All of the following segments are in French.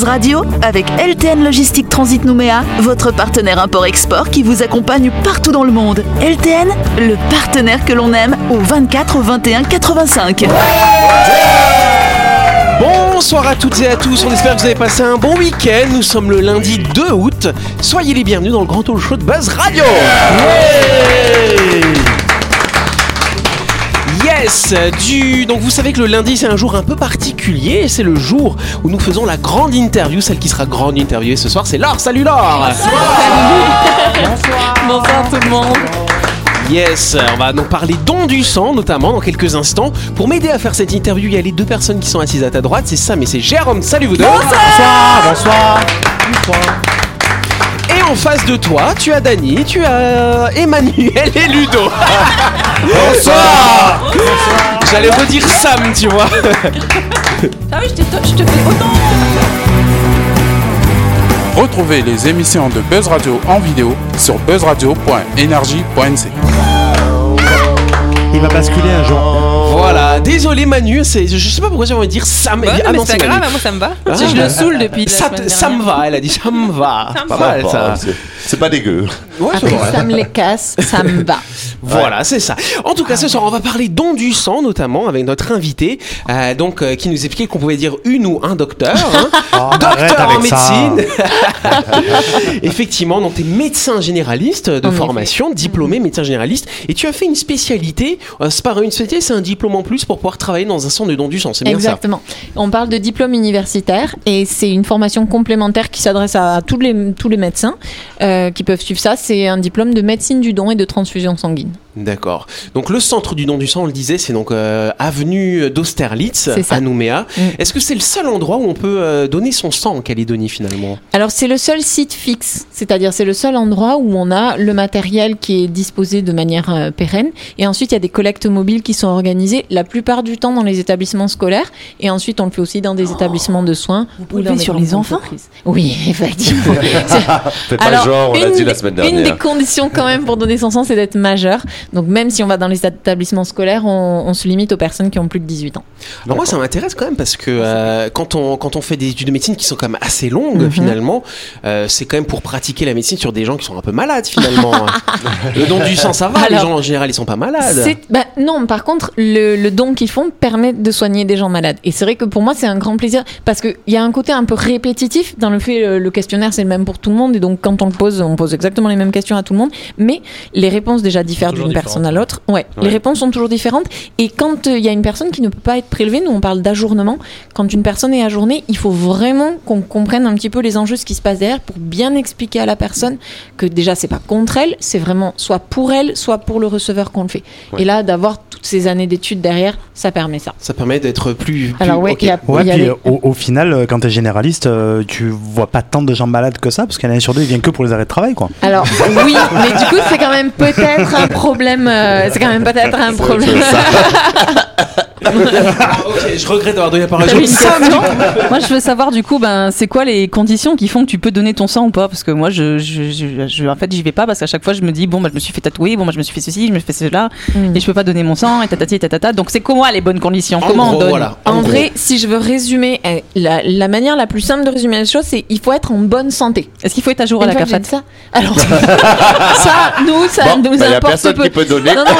Buzz Radio avec LTN Logistique Transit Nouméa, votre partenaire import-export qui vous accompagne partout dans le monde. LTN, le partenaire que l'on aime au 24 21 85. Bonsoir à toutes et à tous, on espère que vous avez passé un bon week-end. Nous sommes le lundi 2 août. Soyez les bienvenus dans le grand talk show de Buzz Radio. Yes du... Donc vous savez que le lundi c'est un jour un peu particulier, c'est le jour où nous faisons la grande interview, celle qui sera grande interviewée ce soir, c'est Laure. Salut Laure Bonsoir tout le monde. Yes, on va donc parler don du sang, notamment dans quelques instants. Pour m'aider à faire cette interview, il y a les deux personnes qui sont assises à ta droite, c'est Sam et c'est Jérôme. Salut vous deux Bonsoir, bonsoir. Et en face de toi, tu as Dany, tu as Emmanuel et Ludo. Bonsoir. J'allais redire Sam, tu vois. Ah oui, je te fais autant. Retrouvez les émissions de Buzz Radio en vidéo sur buzzradio.energie.nc. Il va basculer un jour. Voilà, désolé Manu, c'est, je sais pas pourquoi j'ai envie de dire Sam. Bah, Ah non, mais non, c'est pas grave, moi ça me va. Ah. je le saoule depuis la Ça, semaine ça me va, elle a dit ça me va. Ça me Pas va. mal ça. C'est- C'est pas dégueu. Ouais, vrai. ça me les casse, ça me va. Voilà, c'est ça. En tout cas, ce soir, on va parler don du sang, notamment avec notre invité, euh, donc euh, qui nous expliquait qu'on pouvait dire une ou un docteur. hein. Oh, arrête docteur en ça. médecine. Effectivement, donc tu es médecin généraliste de En effet. formation, diplômé médecin généraliste, et tu as fait une spécialité. Euh, c'est pas une spécialité, c'est un diplôme en plus pour pouvoir travailler dans un centre de don du sang. C'est bien Exactement. On parle de diplôme universitaire et c'est une formation complémentaire qui s'adresse à tous les, tous les médecins euh, qui peuvent suivre ça. C'est un diplôme de médecine du don et de transfusion sanguine. D'accord. Donc le centre du don du sang, on le disait, c'est donc euh, avenue d'Austerlitz à Nouméa. Mm. Est-ce que c'est le seul endroit où on peut euh, donner son sang en Calédonie finalement? Alors c'est le seul site fixe, c'est-à-dire c'est le seul endroit où on a le matériel qui est disposé de manière euh, pérenne. Et ensuite il y a des collectes mobiles qui sont organisées la plupart du temps dans les établissements scolaires. Et ensuite on le fait aussi dans des établissements de soins ou dans faites des sur les enfants? entreprises. Oui, effectivement. Pas Alors, genre, on une, dit la semaine une des dernière. conditions quand même pour donner son sang, c'est d'être majeur. Donc même si on va dans les établissements scolaires, on, on se limite aux personnes qui ont plus de 18 ans. Alors moi ça m'intéresse quand même parce que euh, quand on quand on fait des études de médecine qui sont quand même assez longues Mhm. finalement, euh, c'est quand même pour pratiquer la médecine sur des gens qui sont un peu malades finalement. le don du sang ça va, les gens en général ils sont pas malades. Bah, non, par contre, le, le don qu'ils font permet de soigner des gens malades. Et c'est vrai que pour moi, c'est un grand plaisir parce qu'il y a un côté un peu répétitif dans le fait, le, le questionnaire, c'est le même pour tout le monde. Et donc, quand on le pose, on pose exactement les mêmes questions à tout le monde. Mais les réponses déjà diffèrent Toujours d'une personne à l'autre. Ouais, Ouais. les réponses sont toujours différentes. Et quand euh, il y a une personne qui ne peut pas être prélevée, nous on parle d'ajournement. Quand une personne est ajournée, il faut vraiment qu'on comprenne un petit peu les enjeux, ce qui se passe derrière, pour bien expliquer à la personne que déjà c'est pas contre elle, c'est vraiment soit pour elle, soit pour le receveur qu'on le fait. Ouais. Et là, d'avoir toutes ces années d'études derrière, ça permet ça. Ça permet d'être plus. plus- Alors ouais, ok. il y a, Ouais, il y a puis les- euh, au, au final, euh, quand t'es généraliste, euh, tu vois pas tant de gens malades que ça, parce qu'un sur deux, ils viennent que pour les arrêts de travail, quoi. Alors oui, mais du coup c'est quand même peut-être un problème. euh, c'est quand même peut-être un problème. Ah, ok, je regrette d'avoir donné la parole. Moi, je veux savoir du coup, ben, c'est quoi les conditions qui font que tu peux donner ton sang ou pas? Parce que moi, je, je, je- je- en fait, j'y vais pas parce qu'à chaque fois, je me dis bon, bah, je me suis fait tatouer, bon, bah, je me suis fait ceci, je me suis fait cela, Mm. et je peux pas donner mon sang, et tatati, et tatata. Donc, c'est comment les bonnes conditions? En Comment gros, on donne? voilà. En vrai, si je veux résumer, euh, la, la manière la plus simple de résumer les choses, c'est il faut être en bonne santé. Est-ce qu'il faut être à jour à la CAFAT ça, alors ça, nous, ça Bon, nous bah, y a importe personne peu. qui peut donner. Non, non,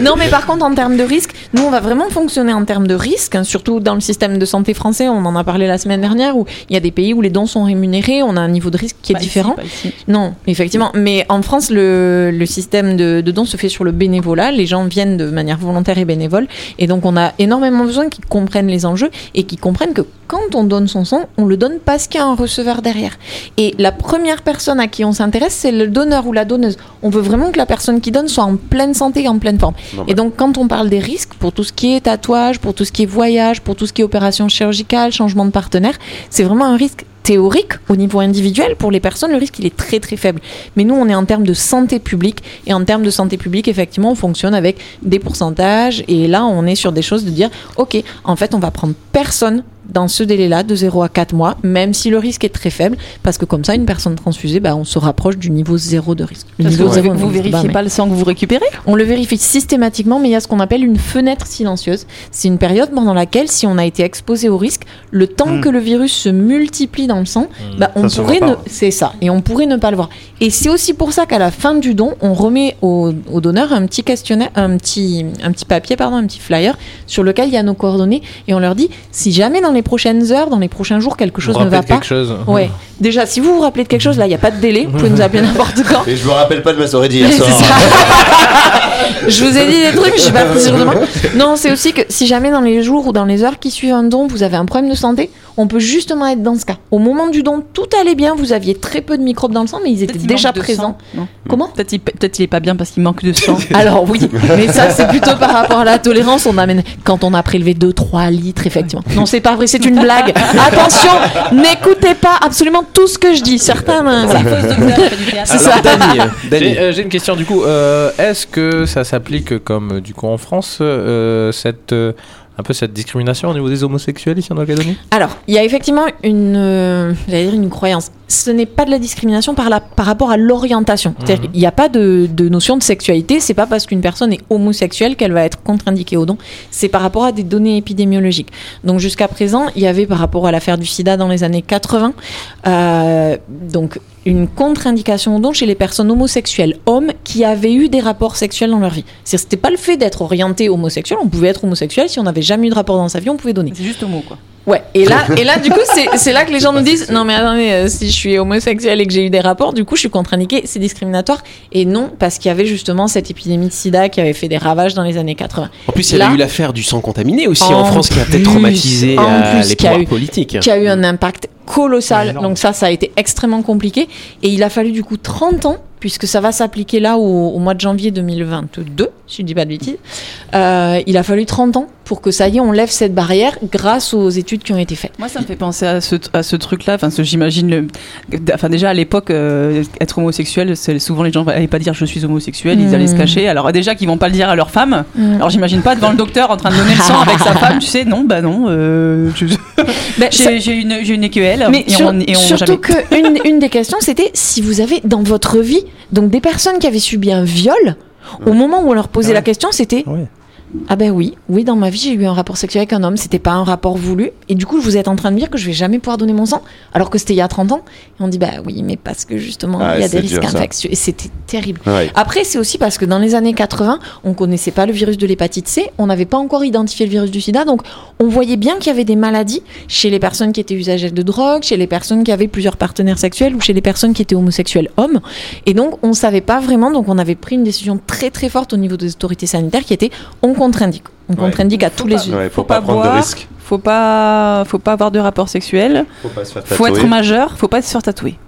non, mais par contre, en termes de risque, nous, on va vraiment fonctionner en termes de risque, hein, surtout dans le système de santé français. On en a parlé la semaine dernière, où il y a des pays où les dons sont rémunérés, on a un niveau de risque qui est Pas différent. ici. Non, effectivement. Mais en France, le, le système de, de dons se fait sur le bénévolat. Les gens viennent de manière volontaire et bénévole. Et donc, on a énormément besoin qu'ils comprennent les enjeux et qu'ils comprennent que quand on donne son sang, on le donne parce qu'il y a un receveur derrière. Et la première personne à qui on s'intéresse, c'est le donneur ou la donneuse. On veut vraiment que la personne qui donne soit en pleine santé, en pleine forme. Non, Et donc, quand on parle des risques, pour tout ce qui est tatouage, pour tout ce qui est voyage, pour tout ce qui est opération chirurgicale, changement de partenaire, c'est vraiment un risque théorique au niveau individuel. Pour les personnes, le risque, il est très très faible. Mais nous, on est en termes de santé publique. Et en termes de santé publique, effectivement, on fonctionne avec des pourcentages. Et là, on est sur des choses de dire, OK, en fait, on va prendre personne dans ce délai-là, de 0 à 4 mois, même si le risque est très faible, parce que comme ça, une personne transfusée, bah, on se rapproche du niveau 0 de risque. Le Parce que niveau vous, zéro, ne pas, vérifiez mais- pas le sang que vous récupérez? on le vérifie systématiquement, mais il y a ce qu'on appelle une fenêtre silencieuse. C'est une période pendant laquelle, si on a été exposé au risque, le temps Hmm. que le virus se multiplie dans le sang, bah, on Ça pourrait ne... pas. c'est ça, et on pourrait ne pas le voir. Et c'est aussi pour ça qu'à la fin du don, on remet au, au donneur un petit questionnaire, un petit, un petit papier, pardon, un petit flyer sur lequel il y a nos coordonnées, et on leur dit si jamais dans les prochaines heures, dans les prochains jours, quelque chose Vous ne va pas. quelque chose Ouais. Déjà, si vous vous rappelez de quelque chose, là, il n'y a pas de délai. Vous pouvez nous appeler n'importe quand. Mais je me rappelle pas de ma soirée d'hier soir. je vous ai dit des trucs, je suis pas sur demain. Non, c'est aussi que si jamais dans les jours ou dans les heures qui suivent un don, vous avez un problème de santé, on peut justement être dans ce cas. Au moment du don, tout allait bien, vous aviez très peu de microbes dans le sang, mais ils étaient déjà présents. sang, Comment Peut-être il, peut-être il est pas bien parce qu'il manque de sang. alors oui, mais ça c'est plutôt par rapport à la tolérance. On amène quand on a prélevé 2-3 litres, effectivement. Non, c'est pas vrai, c'est une blague. Attention, n'écoutez pas absolument tout ce que je dis. Certains, voilà. C'est ça. Euh, Dany. J'ai euh, une question du coup. Euh, Est-ce que ça s'applique comme du coup en France euh, cette euh, un peu cette discrimination au niveau des homosexuels ici en Nouvelle-Calédonie? Alors, il y a effectivement une, euh, dire une croyance. Ce n'est pas de la discrimination par, la, par rapport à l'orientation. C'est-à-dire qu'il n'y a pas de, de notion de sexualité. C'est pas parce qu'une personne est homosexuelle qu'elle va être contre-indiquée au don. C'est par rapport à des données épidémiologiques. Donc jusqu'à présent, il y avait par rapport à l'affaire du SIDA dans les années 80, euh, donc une contre-indication au don chez les personnes homosexuelles hommes qui avaient eu des rapports sexuels dans leur vie. C'était pas le fait d'être orienté homosexuel. On pouvait être homosexuel si on n'avait jamais eu de rapport dans sa vie, on pouvait donner. C'est juste homo quoi. Ouais, et là, et là du coup, c'est c'est là que les gens nous disent Non, mais attendez, euh, si je suis homosexuel et que j'ai eu des rapports, du coup, je suis contre-indiqué, c'est discriminatoire. Et non, parce qu'il y avait justement cette épidémie de sida qui avait fait des ravages dans les années 80, En plus, il y a eu l'affaire du sang contaminé aussi En en, France qui a peut-être traumatisé en euh, plus, les qui a pouvoirs eu- politiques. qui a eu un impact colossal. Donc, ça, ça a été extrêmement compliqué. Et il a fallu du coup 30 ans, puisque ça va s'appliquer là au, au mois de janvier 2022, si je dis pas de bêtises. Euh, il a fallu 30 ans pour que ça y est, on lève cette barrière grâce aux études qui ont été faites. Moi, ça me fait penser à ce, à ce truc-là. Enfin, j'imagine. le- Enfin, déjà à l'époque, euh, être homosexuel, c'est souvent les gens n'allaient pas dire je suis homosexuel, ils allaient se Mm. cacher. Alors déjà qu'ils vont pas le dire à leur femme. Alors j'imagine pas devant le docteur en train de donner le sang avec sa femme. Tu sais, non, bah non. euh, je- ça- j'ai une, j'ai une EQL. Mais et sur- on, et on surtout jamais- que une, une des questions, c'était si vous avez dans votre vie donc des personnes qui avaient subi un viol. Au moment où on leur posait Ah ouais. la question, c'était Ouais. Ah ben oui, oui dans ma vie j'ai eu un rapport sexuel avec un homme, c'était pas un rapport voulu. Et du coup vous êtes en train de me dire que je vais jamais pouvoir donner mon sang alors que c'était il y a 30 ans. Et on dit bah oui mais parce que justement Ah, il y a des risques infectieux. Et c'était terrible. Ouais. Après, c'est aussi parce que dans les années 80, on connaissait pas le virus de l'hépatite C, on n'avait pas encore identifié le virus du sida, donc on voyait bien qu'il y avait des maladies chez les personnes qui étaient usagères de drogue, chez les personnes qui avaient plusieurs partenaires sexuels ou chez les personnes qui étaient homosexuels hommes. Et donc, on savait pas vraiment, donc on avait pris une décision très très forte au niveau des autorités sanitaires qui était on contre-indique. On contre-indique à tous les yeux. Ouais, faut, Faut pas, pas prendre boire. de risques. Faut pas, faut pas avoir de rapport sexuel. Faut pas se faire Faut tatouer. être majeur. Faut pas se faire tatouer.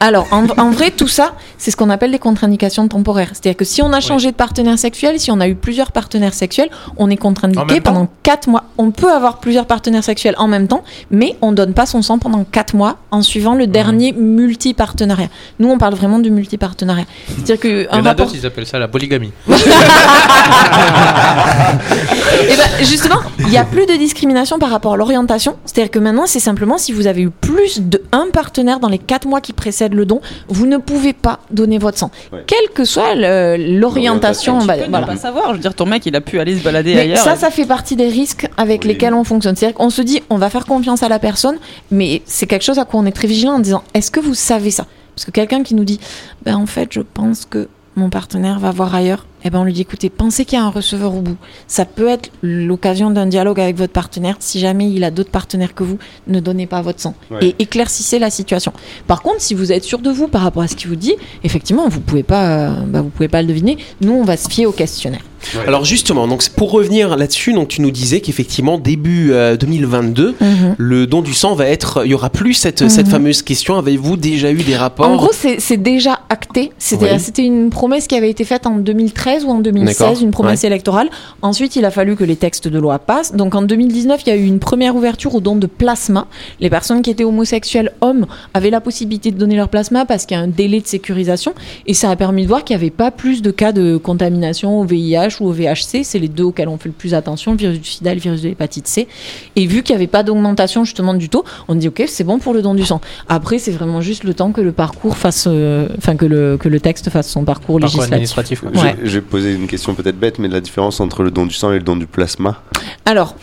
Alors, en, en vrai, tout ça, c'est ce qu'on appelle des contre-indications temporaires. C'est-à-dire que si on a changé de partenaire sexuel, si on a eu plusieurs partenaires sexuels, on est contre-indiqué pendant 4 mois. On peut avoir plusieurs partenaires sexuels en même temps, mais on donne pas son sang pendant 4 mois en suivant le dernier multi-partenariat. Nous, on parle vraiment de multi-partenariat. C'est-à-dire Il y qu'un en a rapport... d'autres, ils appellent ça la polygamie. Eh ben, justement, il n'y a plus de discrimination par rapport à l'orientation. C'est-à-dire que maintenant, c'est simplement si vous avez eu plus de un partenaire dans les 4 mois qui précèdent le don, vous ne pouvez pas donner votre sang. Ouais. Quelle que soit l'orientation. L'orientation, bah, Tu peux ne pas savoir. Je veux dire, ton mec, il a pu aller se balader Mais ailleurs. ça, ça fait partie des risques avec Oui. lesquels on fonctionne. C'est-à-dire qu'on se dit, on va faire confiance à la personne, mais c'est quelque chose à quoi on est très vigilant en disant, est-ce que vous savez ça? Parce que quelqu'un qui nous dit, ben en fait, je pense que mon partenaire va voir ailleurs, eh ben on lui dit, écoutez, pensez qu'il y a un receveur au bout. Ça peut être l'occasion d'un dialogue avec votre partenaire. Si jamais il a d'autres partenaires que vous, ne donnez pas votre sang Ouais. et éclaircissez la situation. Par contre, si vous êtes sûr de vous par rapport à ce qu'il vous dit, effectivement, vous pouvez pas, euh, bah, vous pouvez pas le deviner. Nous, on va se fier au questionnaire. Alors justement, donc pour revenir là-dessus, donc tu nous disais qu'effectivement début euh, 2022, le don du sang va être, il y aura plus cette, cette Mhm. fameuse question. Avez-vous déjà eu des rapports? En gros, c'est c'est déjà acté. C'était Oui. une promesse qui avait été faite en 2013 ou en 2016, D'accord. une promesse électorale. Ensuite, il a fallu que les textes de loi passent. Donc en 2019, il y a eu une première ouverture au don de plasma. Les personnes qui étaient homosexuelles hommes avaient la possibilité de donner leur plasma parce qu'il y a un délai de sécurisation. Et ça a permis de voir qu'il n'y avait pas plus de cas de contamination au VIH VIH ou au VHC, c'est les deux auxquels on fait le plus attention, le virus du sida et le virus de l'hépatite C. Et vu qu'il n'y avait pas d'augmentation justement du taux, on dit ok, c'est bon pour le don du sang. Après, c'est vraiment juste le temps que le parcours fasse, euh, enfin que le, que le texte fasse son parcours, Parcours législatif. administratif. quoi. Ouais. Je, je vais poser une question peut-être bête, mais la différence entre le don du sang et le don du plasma? Alors,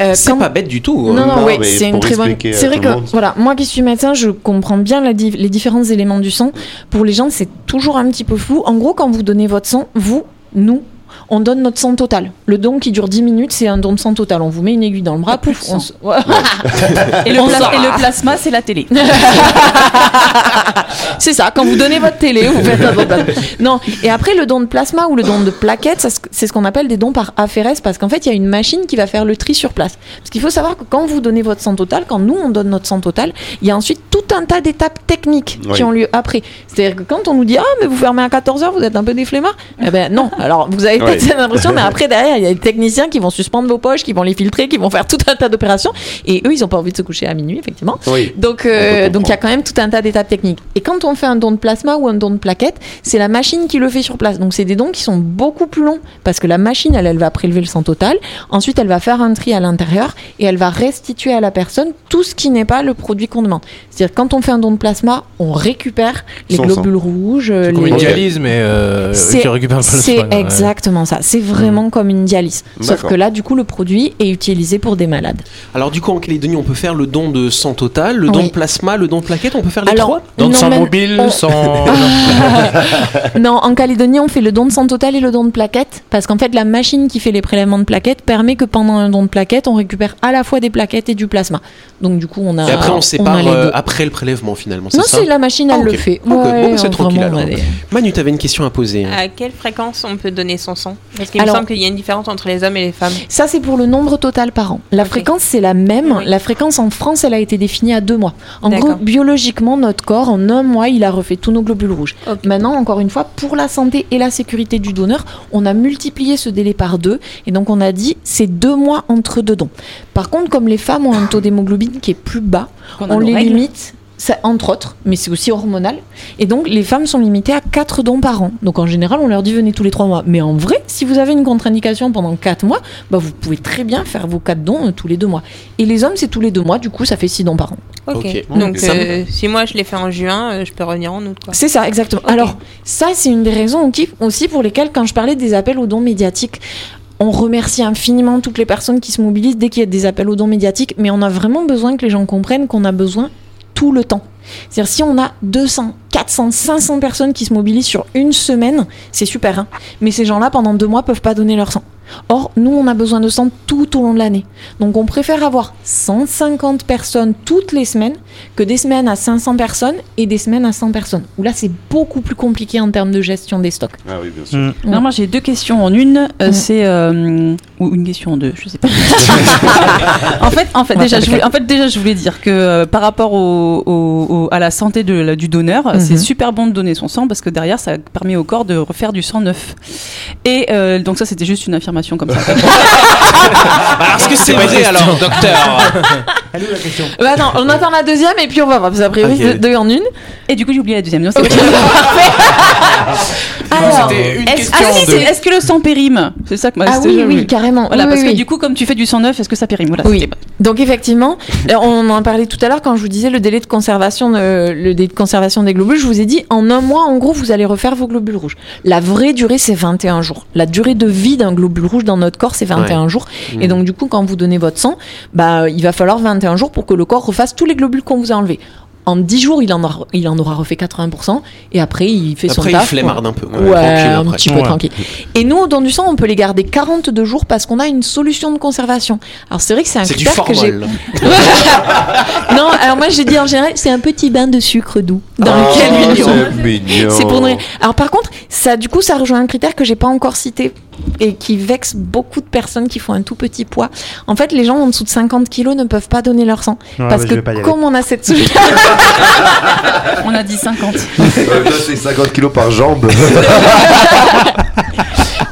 euh, C'est quand- pas bête du tout. hein. Non, non, Non, oui, mais c'est une très bonne. C'est vrai que, voilà, moi qui suis médecin, je comprends bien la di- les différents éléments du sang. Pour les gens, c'est toujours un petit peu flou. En gros, quand vous donnez votre sang, vous, nous, on donne notre sang total. Le don qui dure 10 minutes, c'est un don de sang total. On vous met une aiguille dans le bras, pouf, on Ouais. Et le, pla- et le plasma, c'est la télé. c'est ça, quand vous donnez votre télé, vous faites un don de. Non, et après le don de plasma ou le don de plaquettes, ça, c'est ce qu'on appelle des dons par aphérèse parce qu'en fait, il y a une machine qui va faire le tri sur place. Parce qu'il faut savoir que quand vous donnez votre sang total, quand nous on donne notre sang total, il y a ensuite tout un tas d'étapes techniques Oui. qui ont lieu après. C'est-à-dire que quand on nous dit Ah, mais vous fermez à 14h, vous êtes un peu des flemmards, eh ben non. Alors vous avez peut-être cette impression, mais après derrière, il y a des techniciens qui vont suspendre vos poches, qui vont les filtrer, qui vont faire tout un tas d'opérations. Et eux, ils ont pas envie de se coucher à minuit, effectivement. Oui. Donc, On euh, donc il y a quand même tout un tas d'étapes techniques. Et quand on fait un don de plasma ou un don de plaquette, c'est la machine qui le fait sur place. Donc c'est des dons qui sont beaucoup plus longs parce que la machine, elle, elle va prélever le sang total. Ensuite, elle va faire un tri à l'intérieur et elle va restituer à la personne tout ce qui n'est pas le produit qu'on demande. C'est-à-dire quand on fait un don de plasma, on récupère les Son globules rouges, C'est comme les- une dialyse, mais euh, C'est- qui récupère le c'est soin, ouais. Exactement ça. C'est vraiment comme une dialyse. Sauf que là, du coup, le produit est utilisé pour des malades. Alors du coup en Calédonie on peut faire le don de sang total, le don Oui. de plasma, le don de plaquette, on peut faire les Alors, trois Don de non, sang même- mobile, on- sans. non, en Calédonie, on fait le don de sang total et le don de plaquettes parce qu'en fait, la machine qui fait les prélèvements de plaquettes permet que pendant un don de plaquettes, on récupère à la fois des plaquettes et du plasma. Donc du coup, on a. Et après on sépare les euh, après le prélèvement finalement, Non, c'est la machine, elle Ah, le fait. Ok, bon, bah, c'est on- tranquille, vraiment, alors. on Manu, t'avais une question à poser. À quelle fréquence on peut donner son sang Parce qu'il me semble qu'il y a une différence entre les hommes et les femmes. Ça, c'est pour le nombre total par an. La fréquence, c'est la même. Oui. La fréquence en France, elle a été définie à deux mois. En gros, biologiquement, notre corps, en un mois, il a refait tous nos globules rouges. Maintenant, encore une fois, pour la santé et la sécurité du donneur, on a multiplié ce délai par deux. Et donc, on a dit, c'est deux mois entre deux dons. Par contre, comme les femmes ont un taux d'hémoglobine qui est plus bas, on les règles. limite. Ça- entre autres, mais c'est aussi hormonal. Et donc, les femmes sont limitées à 4 dons par an. Donc, en général, on leur dit venez tous les 3 mois. Mais en vrai, si vous avez une contre-indication pendant 4 mois, bah, vous pouvez très bien faire vos 4 dons euh, tous les 2 mois. Et les hommes, c'est tous les 2 mois, du coup, ça fait 6 dons par an. Ok. Donc euh, si moi je l'ai fait en juin, euh, je peux revenir en août. C'est ça, exactement. Alors, ça, c'est une des raisons aussi- aussi pour lesquelles, quand je parlais des appels aux dons médiatiques, on remercie infiniment toutes les personnes qui se mobilisent dès qu'il y a des appels aux dons médiatiques, mais on a vraiment besoin que les gens comprennent qu'on a besoin tout le temps. C'est-à-dire si on a 200, 400, 500 personnes qui se mobilisent sur une semaine, c'est super. hein. Mais ces gens-là, pendant deux mois, peuvent pas donner leur sang. Or, nous, on a besoin de sang tout au long de l'année. Donc, on préfère avoir 150 personnes toutes les semaines que des semaines à 500 personnes et des semaines à 100 personnes. Où là, c'est beaucoup plus compliqué en termes de gestion des stocks. Ah oui, bien sûr. Mm. Non, moi j'ai deux questions en une. Euh, Mm. C'est euh, ou une question en deux, je sais pas. en fait, en fait, déjà, je voulais, en fait, déjà, je voulais dire que euh, par rapport au, au- au- à la santé de, la- du donneur, Mhm. c'est super bon de donner son sang parce que derrière, ça permet au corps de refaire du sang neuf. Et euh, donc ça, c'était juste une affirmation comme ça. Parce que c'est vrai alors, docteur. Elle est où la question? Bah non, on attend la deuxième et puis on va voir. Parce qu'a priori, Ok. c'est deux en une. Et du coup, j'ai oublié la deuxième. Non, c'est Ok, Alors, C'était une est-ce question Ah, si, de- c'est- est-ce que le sang périme C'est ça que moi. Ah c'était- oui, oui, carrément. Voilà, Oui, parce oui, que oui. du coup, comme tu fais du sang neuf, est-ce que ça périme Voilà. Oui. c'était- Donc effectivement, euh, on en parlait tout à l'heure quand je vous disais le délai de conservation, de- le délai de conservation des globules. Je vous ai dit en un mois, en gros, vous allez refaire vos globules rouges. La vraie durée, c'est 21 jours. La durée de vie d'un globule rouge dans notre corps, c'est 21 jours. Et donc du coup, quand vous donnez votre sang, bah, il va falloir 21 jours pour que le corps refasse tous les globules qu'on vous a enlevés. En 10 jours, il en, aura, il en aura refait 80%, et après, il fait son Après, il taf. flemmarde un peu. Ouais, tranquille un après. petit peu Ouais. tranquille. Et nous, au don du sang, on peut les garder 42 jours parce qu'on a une solution de conservation. Alors c'est vrai que c'est un C'est du critère que j'ai. non, alors moi j'ai dit en général, c'est un petit bain de sucre doux dans Oh, lequel c'est mignon. C'est pour. Alors par contre, ça du coup ça rejoint un critère que j'ai pas encore cité et qui vexe beaucoup de personnes qui font un tout petit poids. En fait, les gens en dessous de 50 kilos ne peuvent pas donner leur sang Ouais, parce bah, que comme on a cette solution, On a dit 50. Euh, là, c'est 50 kilos par jambe.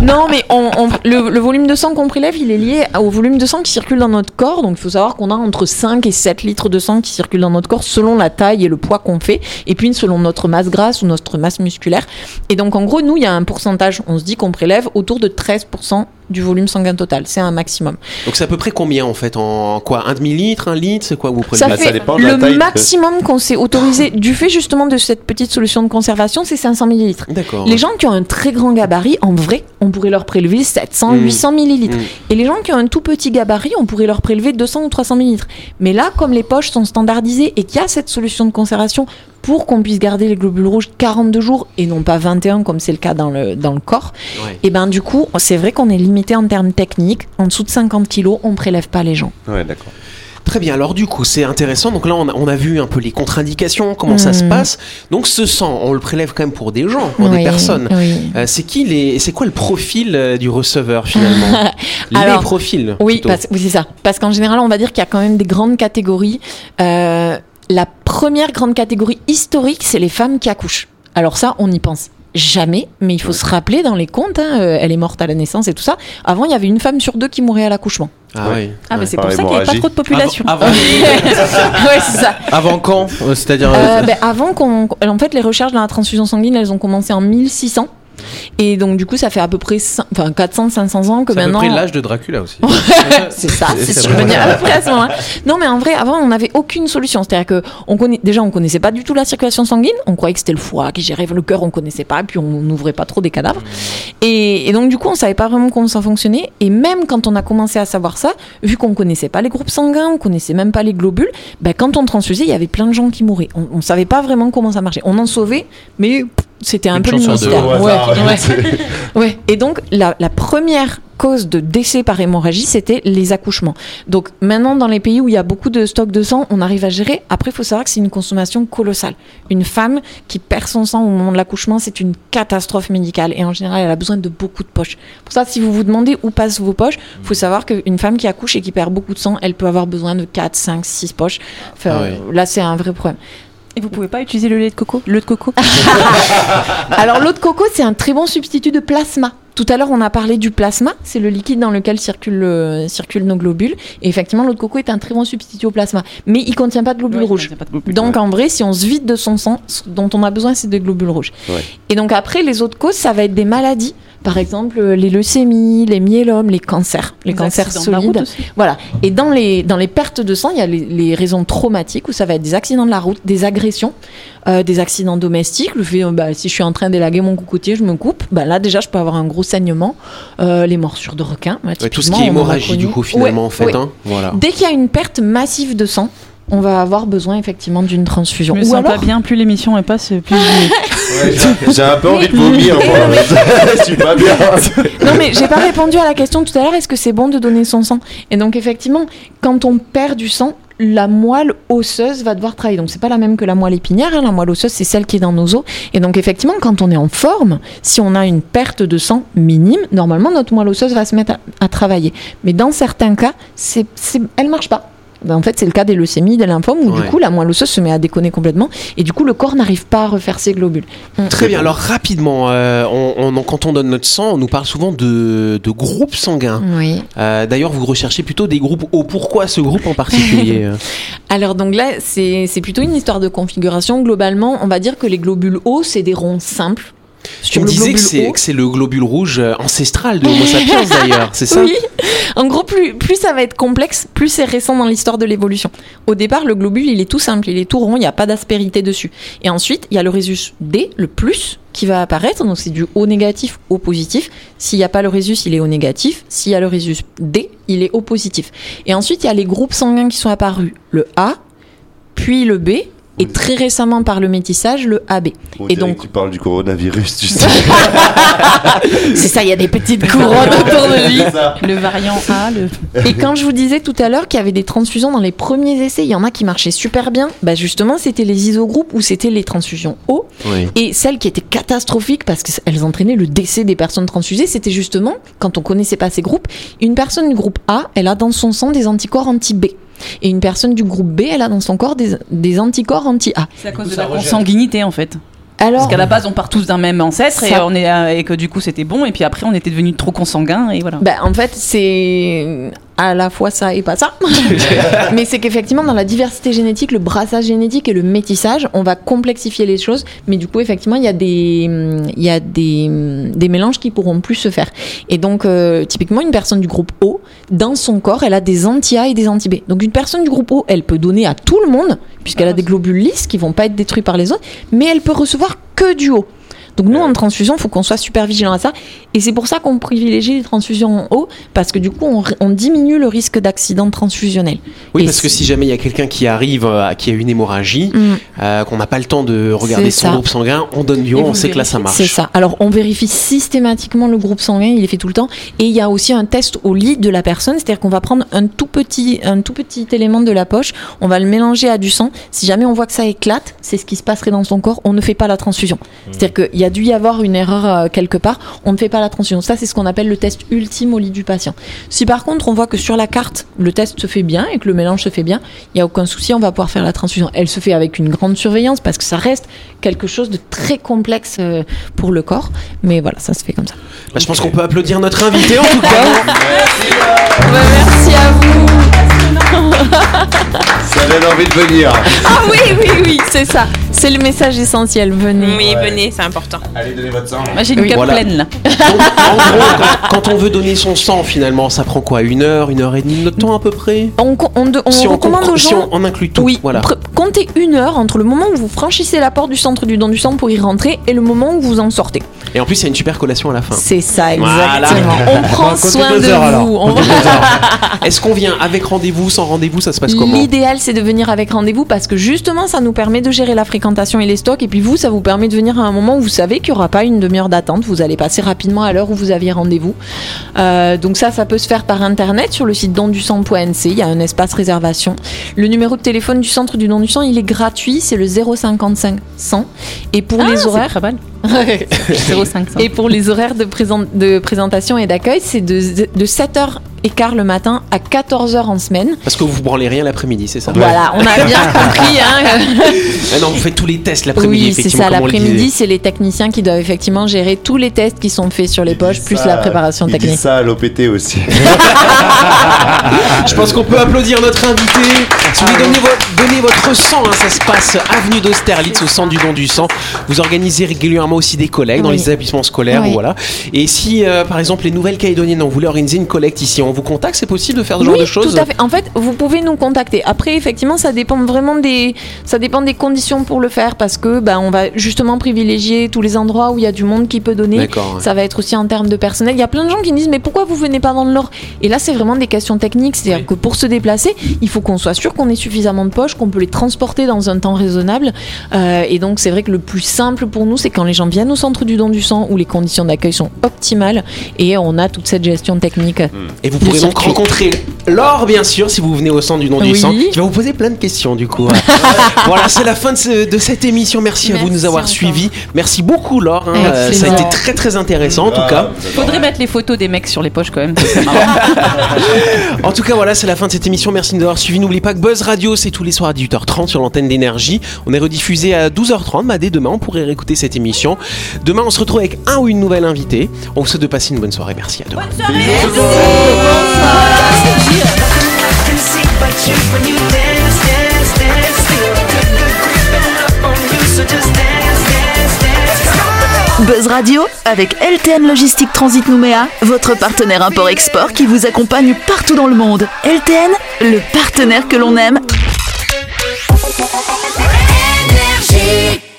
Non, mais on, on- le, le volume de sang qu'on prélève, il est lié au volume de sang qui circule dans notre corps. Donc, il faut savoir qu'on a entre 5 et 7 litres de sang qui circulent dans notre corps selon la taille et le poids qu'on fait, et puis selon notre masse grasse ou notre masse musculaire. Et donc, en gros, nous, il y a un pourcentage. On se dit qu'on prélève autour de 13% du volume sanguin total. C'est un maximum. Donc c'est à peu près combien en fait En quoi? Un demi-litre Un litre? C'est quoi vous prenez? Ça Bah, ça fait dépend de la le taille maximum qu'on s'est autorisé du fait justement de cette petite solution de conservation, c'est 500 millilitres. D'accord. Les gens qui ont un très grand gabarit, en vrai, on pourrait leur prélever 700, Mm. 800 millilitres. Mm. Et les gens qui ont un tout petit gabarit, on pourrait leur prélever 200 ou 300 millilitres. Mais là, comme les poches sont standardisées et qu'il y a cette solution de conservation pour qu'on puisse garder les globules rouges 42 jours et non pas 21 comme c'est le cas dans le, dans le corps, Ouais. et ben du coup, c'est vrai qu'on est limité en termes techniques. En dessous de 50 kilos, on prélève pas les gens. Ouais, d'accord. Très bien, alors du coup c'est intéressant. Donc là on a, on a vu un peu les contre-indications, comment ça se Mhm. passe. Donc ce sang, on le prélève quand même pour des gens, pour des personnes. oui. Euh, c'est qui les, c'est quoi le profil euh, du receveur finalement Les Alors, profils. Oui, parce, oui c'est ça. Parce qu'en général, on va dire qu'il y a quand même des grandes catégories. Euh, la première grande catégorie historique, c'est les femmes qui accouchent. Alors ça, on n'y pense jamais, mais il faut se rappeler dans les comptes, hein, euh, elle est morte à la naissance et tout ça. Avant, il y avait une femme sur deux qui mourait à l'accouchement. Ah oui. Ah, mais c'est pour ça qu'il n'y avait pas trop de population. Avant, avant, ouais, c'est ça. avant quand Euh, C'est-à-dire. Euh, ben, avant qu'on, en fait, les recherches dans la transfusion sanguine, elles ont commencé en 1600. Et donc, du coup, ça fait à peu près cin- enfin, 400, 500 ans que c'est à peu maintenant. près l'âge de Dracula aussi. c'est ça, C'est- vrai. à peu près à ce moment-là. Non, mais en vrai, avant, on n'avait aucune solution. C'est-à-dire que on connaît, déjà, on connaissait pas du tout la circulation sanguine. On croyait que c'était le foie qui gérait le cœur, on connaissait pas. Et puis, on n'ouvrait pas trop des cadavres. Et, et donc, du coup, on savait pas vraiment comment ça fonctionnait. Et même quand on a commencé à savoir ça, vu qu'on connaissait pas les groupes sanguins, on connaissait même pas les globules, ben, quand on transfusait, il y avait plein de gens qui mouraient. On, on savait pas vraiment comment ça marchait. On en sauvait, mais c'était un Une peu le mystère. Ouais, Ouais, ça, ouais. Ouais. Et donc, la, la première cause de décès par hémorragie, c'était les accouchements. Donc, maintenant, dans les pays où il y a beaucoup de stocks de sang, on arrive à gérer. Après, il faut savoir que c'est une consommation colossale. Une femme qui perd son sang au moment de l'accouchement, c'est une catastrophe médicale. Et en général, elle a besoin de beaucoup de poches. Pour ça, si vous vous demandez où passent vos poches, il faut savoir qu'une femme qui accouche et qui perd beaucoup de sang, elle peut avoir besoin de 4, 5, 6 poches. Enfin, Ah oui. Là, c'est un vrai problème. Et vous pouvez pas utiliser le lait de coco? Le de coco? Alors l'eau de coco, c'est un très bon substitut de plasma. Tout à l'heure, on a parlé du plasma, c'est le liquide dans lequel circulent, euh, circulent nos globules. Et effectivement, l'eau de coco est un très bon substitut au plasma. Mais il contient pas de globules Ouais, rouges. de globules. Donc en vrai, si on se vide de son sang, ce dont on a besoin, c'est des globules rouges. Ouais. Et donc après, les autres causes, ça va être des maladies. Par exemple, euh, les leucémies, les myélomes, les cancers, les, cancers solides. Voilà. Et dans les, dans les pertes de sang, il y a les, les raisons traumatiques où ça va être des accidents de la route, des agressions, euh, des accidents domestiques. Le fait, euh, bah, si je suis en train d'élaguer mon cocotier, je me coupe. Bah, là, déjà, je peux avoir un gros saignement. Euh, les morsures de requins. bah, Ouais, tout ce qui est hémorragie du coup finalement Ouais, en fait. ouais. hein. Voilà. Dès qu'il y a une perte massive de sang, on va avoir besoin effectivement d'une transfusion. Je me Ou sens alors, pas bien, plus l'émission est passe, plus Ouais, j'ai- un peu envie de vomir. Je suis pas bien. Non mais j'ai pas répondu à la question tout à l'heure. Est-ce que c'est bon de donner son sang? Et donc effectivement, quand on perd du sang, la moelle osseuse va devoir travailler. Donc c'est pas la même que la moelle épinière. hein. La moelle osseuse c'est celle qui est dans nos os. Et donc effectivement, quand on est en forme, si on a une perte de sang minime, normalement notre moelle osseuse va se mettre à, à travailler. Mais dans certains cas, c'est, elle marche pas. Ben, en fait, c'est le cas des leucémies, des lymphomes, où Ouais. du coup la moelle osseuse se met à déconner complètement, et du coup le corps n'arrive pas à refaire ses globules. Très bien. Alors rapidement, euh, on, on- quand on donne notre sang, on nous parle souvent de, de groupes sanguins. Oui. Euh, D'ailleurs, vous recherchez plutôt des groupes O. Pourquoi ce groupe en particulier euh Alors donc là, c'est c'est plutôt une histoire de configuration. Globalement, on va dire que les globules O, c'est des ronds simples. Tu me disais que c'est le globule rouge euh, ancestral de Homo sapiens d'ailleurs, c'est ça Oui. En gros, plus, plus ça va être complexe, plus c'est récent dans l'histoire de l'évolution. Au départ, le globule, il est tout simple, il est tout rond, il n'y a pas d'aspérité dessus. Et ensuite, il y a le résus D, le plus, qui va apparaître. Donc c'est du O négatif, O positif. S'il n'y a pas le résus, il est O négatif. S'il y a le résus D, il est O positif. Et ensuite, il y a les groupes sanguins qui sont apparus. Le A, puis le B, et très récemment par le métissage, le AB. On Et donc- que tu parles du coronavirus, tu sais. C'est ça, il y a des petites couronnes autour de lui. Le variant A, le. Et quand je vous disais tout à l'heure qu'il y avait des transfusions dans les premiers essais, il y en a qui marchaient super bien, bah justement c'était les isogroupes ou c'était les transfusions O. Oui. Et celles qui étaient catastrophiques parce qu'elles entraînaient le décès des personnes transfusées, c'était justement, quand on connaissait pas ces groupes, une personne du groupe A, elle a dans son sang des anticorps anti-B. Et une personne du groupe B, elle a dans son corps des, des anticorps anti-A. C'est à cause coup, de la consanguinité en fait. Alors, Parce qu'à la base, on part tous d'un même ancêtre et, on est, euh, et que du coup, c'était bon. Et puis après, on était devenus trop consanguins et voilà. Ben, en fait, c'est à la fois ça et pas ça. Mais c'est qu'effectivement, dans la diversité génétique, le brassage génétique et le métissage, on va complexifier les choses. Mais du coup, effectivement, il y a des, il y a des, des mélanges qui pourront plus se faire. Et donc, euh, typiquement, une personne du groupe O, dans son corps, elle a des anti-A et des anti-B. Donc, une personne du groupe O, elle peut donner à tout le monde, puisqu'elle a des globules lisses qui vont pas être détruits par les autres, mais elle peut recevoir que du O. Donc nous, en transfusion, il faut qu'on soit super vigilant à ça. Et c'est pour ça qu'on privilégie les transfusions en eau, parce que du coup, on, on diminue le risque d'accident transfusionnel. Oui, Et parce que si- jamais il y a quelqu'un qui arrive, euh, qui a une hémorragie, Mm. euh, qu'on n'a pas le temps de regarder son ça. groupe sanguin, on donne du haut, on sait que là ça marche. C'est ça. Alors, on vérifie systématiquement le groupe sanguin, il est fait tout le temps. Et il y a aussi un test au lit de la personne, c'est-à-dire qu'on va prendre un tout petit, un tout petit élément de la poche, on va le mélanger à du sang. Si jamais on voit que ça éclate, c'est ce qui se passerait dans son corps, on ne fait pas la transfusion. C'est-à-dire qu'il y a dû y avoir une erreur euh, quelque part, on ne fait pas la transfusion. Ça, c'est ce qu'on appelle le test ultime au lit du patient. Si par contre, on voit que sur la carte, le test se fait bien et que le mélange se fait bien, il n'y a aucun souci, on va pouvoir faire la transfusion. Elle se fait avec une grande surveillance parce que ça reste quelque chose de très complexe euh, pour le corps. Mais voilà, ça se fait comme ça. Bah, je pense qu'on peut applaudir notre invité en tout cas. merci à vous. Ça donne envie de venir. Ah oui, oui, oui, c'est ça. C'est le message essentiel. Venez. Oui, venez, c'est important. Allez, donnez votre sang. Moi, j'ai une Oui. cape Voilà. pleine là. Donc, en gros, quand, quand on veut donner son sang, finalement, ça prend quoi Une heure, une heure et demie de temps à peu près On, on, de- on Si on, recommande compre- aux si gens. on, on inclut tout. Oui, voilà. pr- comptez une heure entre le moment où vous franchissez la porte du centre du don du sang pour y rentrer et le moment où vous en sortez. Et en plus, il y a une super collation à la fin. C'est ça, Voilà. exactement. On prend Comptez soin deux de heures, alors. vous. On- Est-ce qu'on vient avec rendez-vous, sans rendez-vous Ça se passe comment? L'idéal, c'est de venir avec rendez-vous parce que justement, ça nous permet de gérer la fréquentation et les stocks. Et puis vous, ça vous permet de venir à un moment où vous savez qu'il n'y aura pas une demi-heure d'attente. Vous allez passer rapidement à l'heure où vous aviez rendez-vous. Euh, donc ça, ça peut se faire par internet sur le site dondusang.nc. Il y a un espace réservation. Le numéro de téléphone du centre du don du sang, il est gratuit. C'est le 055 100. Et pour les horaires, Très mal. 0,5. et pour les horaires de, présent- de présentation et d'accueil, c'est de, de 7h15 le matin à 14h en semaine. Parce que vous branlez rien l'après-midi, c'est ça? Voilà, on a bien compris. Hein. Ah non, vous faites tous les tests l'après-midi, Oui, c'est ça. L'après-midi, c'est les techniciens qui doivent effectivement gérer tous les tests qui sont faits sur les poches, plus la préparation Il technique. ça à l'OPT aussi. Je pense qu'on peut applaudir notre invité. Si vous voulez donner, vo- donner votre sang, hein, ça se passe avenue d'Austerlitz au centre du don du sang. Vous organisez régulièrement aussi des collectes dans les établissements scolaires. Oui. Voilà. Et si, euh, par exemple, les Nouvelles-Calédoniennes ont voulu organiser une collecte ici, on vous contacte, c'est possible de faire ce genre oui, de choses tout à fait. En fait, vous pouvez nous contacter. Après, effectivement, ça dépend vraiment des, ça dépend des conditions pour le faire parce que, ben, on va justement privilégier tous les endroits où il y a du monde qui peut donner. Ça va être aussi en termes de personnel. Il y a plein de gens qui me disent mais pourquoi vous venez pas dans le Nord? Et là c'est vraiment des questions techniques, c'est-à-dire que pour se déplacer, il faut qu'on soit sûr qu'on ait suffisamment de poches, qu'on peut les transporter dans un temps raisonnable. Euh, et donc c'est vrai que le plus simple pour nous, c'est quand les gens viennent au centre du don du sang où les conditions d'accueil sont optimales et on a toute cette gestion technique. Et vous pourrez donc circuit. rencontrer Laure, bien sûr, si vous venez au centre du don du sang, qui va vous poser plein de questions du coup. voilà, c'est la fin de, ce- de cette émission. Merci, à vous de nous avoir suivis. Merci beaucoup, Laure. hein. Euh, ça a été très très intéressant en tout cas. Faudrait mettre les photos des mecs sur les poches quand même. En tout cas, voilà, c'est la fin de cette émission. Merci de nous avoir suivis. N'oubliez pas que Buzz Radio, c'est tous les soirs à 18h30 sur l'antenne d'énergie. On est rediffusé à 12h30. Bah, dès demain, on pourrait réécouter cette émission. Demain, on se retrouve avec un ou une nouvelle invitée. On vous souhaite de passer une bonne soirée. Merci à demain. Buzz Radio avec LTN Logistique Transit Nouméa, votre partenaire import-export qui vous accompagne partout dans le monde. LTN, le partenaire que l'on aime. Énergie.